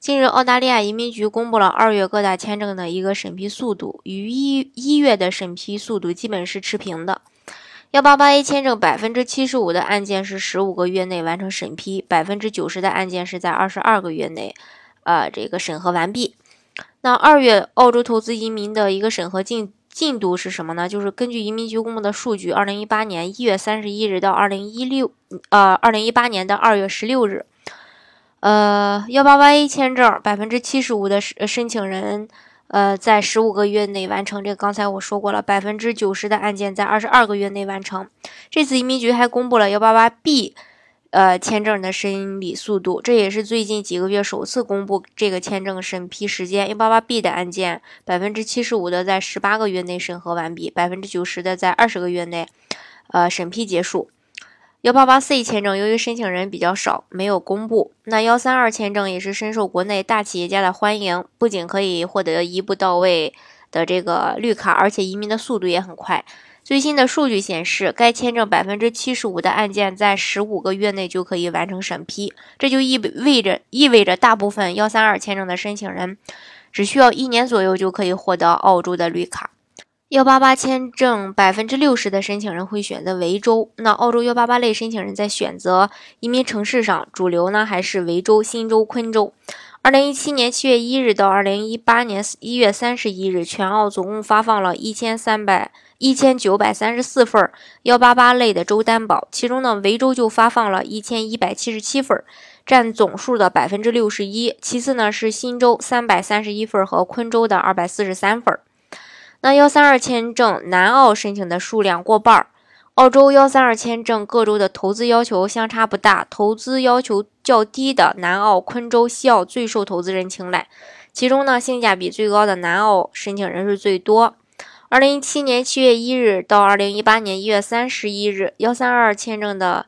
近日，澳大利亚移民局公布了二月各大签证的一个审批速度，与一一月的审批速度基本是持平的。幺八八 A 签证百分之七十五的案件是十五个月内完成审批，百分之九十的案件是在二十二个月内，呃，这个审核完毕。那二月澳洲投资移民的一个审核进进度是什么呢？就是根据移民局公布的数据，二零一八年一月三十一日到二零一六呃二零一八年的二月十六日。呃，幺八八 A 签证百分之七十五的申申请人，呃，在十五个月内完成。这个刚才我说过了，百分之九十的案件在二十二个月内完成。这次移民局还公布了幺八八 B，呃，签证的审理速度，这也是最近几个月首次公布这个签证审批时间。幺八八 B 的案件，百分之七十五的在十八个月内审核完毕，百分之九十的在二十个月内，呃，审批结束。幺八八 C 签证由于申请人比较少，没有公布。那幺三二签证也是深受国内大企业家的欢迎，不仅可以获得一步到位的这个绿卡，而且移民的速度也很快。最新的数据显示，该签证百分之七十五的案件在十五个月内就可以完成审批，这就意味着意味着大部分幺三二签证的申请人只需要一年左右就可以获得澳洲的绿卡。幺八八签证百分之六十的申请人会选择维州。那澳洲幺八八类申请人在选择移民城市上，主流呢还是维州、新州、昆州。二零一七年七月一日到二零一八年一月三十一日，全澳总共发放了一千三百一千九百三十四份幺八八类的州担保，其中呢维州就发放了一千一百七十七份，占总数的百分之六十一。其次呢是新州三百三十一份和昆州的二百四十三份。那幺三二签证南澳申请的数量过半儿，澳洲幺三二签证各州的投资要求相差不大，投资要求较低的南澳、昆州、西澳最受投资人青睐。其中呢，性价比最高的南澳申请人数最多。二零一七年七月一日到二零一八年一月三十一日，幺三二签证的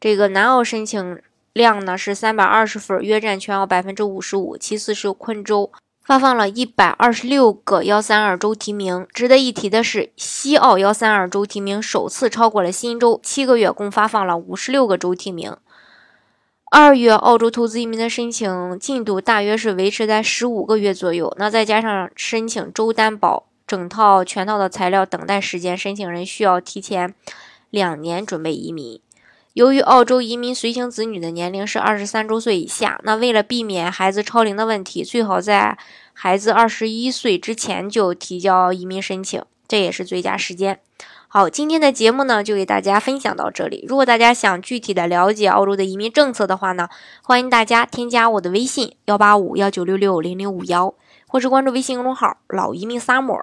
这个南澳申请量呢是三百二十份，约占全澳百分之五十五。其次是昆州。发放了一百二十六个幺三二州提名。值得一提的是，西澳幺三二州提名首次超过了新州，七个月共发放了五十六个州提名。二月澳洲投资移民的申请进度大约是维持在十五个月左右。那再加上申请州担保、整套全套的材料等待时间，申请人需要提前两年准备移民。由于澳洲移民随行子女的年龄是二十三周岁以下，那为了避免孩子超龄的问题，最好在孩子二十一岁之前就提交移民申请，这也是最佳时间。好，今天的节目呢就给大家分享到这里。如果大家想具体的了解澳洲的移民政策的话呢，欢迎大家添加我的微信幺八五幺九六六零零五幺，或是关注微信公众号老移民 summer。